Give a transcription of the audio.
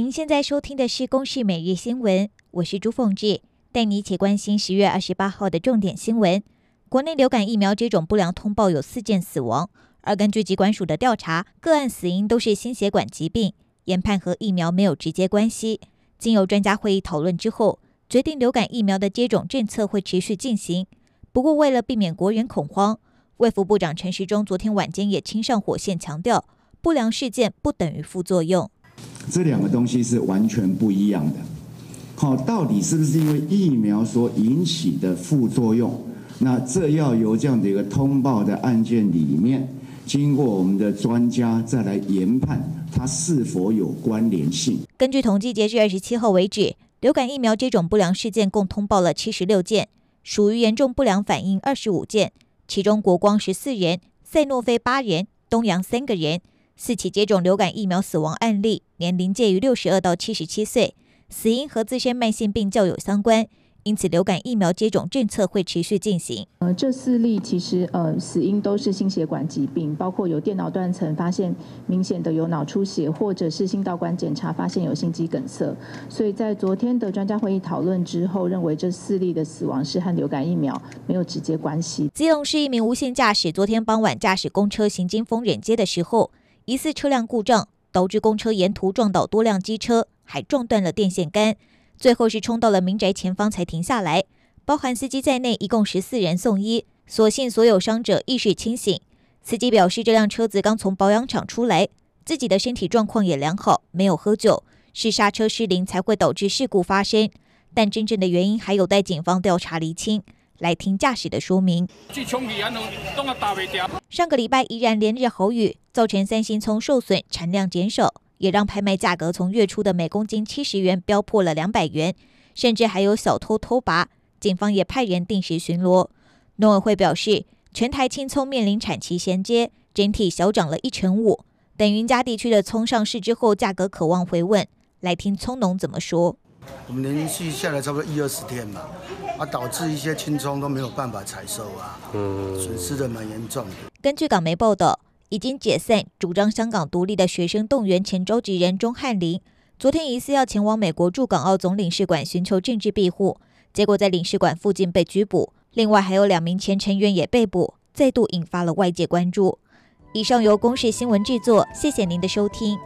您现在收听的是《公视每日新闻》，我是朱凤志，带你一起关心十月二十八号的重点新闻。国内流感疫苗接种不良通报有四件死亡，而根据疾管署的调查，个案死因都是心血管疾病，研判和疫苗没有直接关系。经由专家会议讨论之后，决定流感疫苗的接种政策会持续进行。不过，为了避免国人恐慌，卫福部长陈时中昨天晚间也亲上火线，强调不良事件不等于副作用。这两个东西是完全不一样的。好，到底是不是因为疫苗所引起的副作用？那这要由这样的一个通报的案件里面，经过我们的专家再来研判，它是否有关联性。根据统计，截至二十七号为止，流感疫苗接种不良事件共通报了七十六件，属于严重不良反应二十五件，其中国光十四人，赛诺菲八人，东阳三个人。四起接种流感疫苗死亡案例，年龄介于六十二到七十七岁，死因和自身慢性病较有相关，因此流感疫苗接种政策会持续进行。呃，这四例其实呃死因都是心血管疾病，包括有电脑断层发现明显的有脑出血，或者是心导管检查发现有心肌梗塞。所以在昨天的专家会议讨论之后，认为这四例的死亡是和流感疫苗没有直接关系。基隆市一名无限驾驶昨天傍晚驾驶公车行经丰忍街的时候。疑似车辆故障，导致公车沿途撞倒多辆机车，还撞断了电线杆。最后是冲到了民宅前方才停下来。包含司机在内，一共十四人送医，所幸所有伤者意识清醒。司机表示，这辆车子刚从保养厂出来，自己的身体状况也良好，没有喝酒，是刹车失灵才会导致事故发生。但真正的原因还有待警方调查厘清。来听驾驶的说明。上个礼拜依然连日豪雨，造成三星葱受损，产量减少，也让拍卖价格从月初的每公斤七十元飙破了两百元，甚至还有小偷偷拔。警方也派人定时巡逻。农委会表示，全台青葱面临产期衔接，整体小涨了一成五。等云嘉地区的葱上市之后，价格可望回稳。来听葱农怎么说。我们连续下来差不多一二十天嘛，啊，导致一些青葱都没有办法采收啊，嗯，损失的蛮严重的。根据港媒报道，已经解散、主张香港独立的学生动员前召集人钟汉林，昨天疑似要前往美国驻港澳总领事馆寻求政治庇护，结果在领事馆附近被拘捕。另外还有两名前成员也被捕，再度引发了外界关注。以上由公视新闻制作，谢谢您的收听。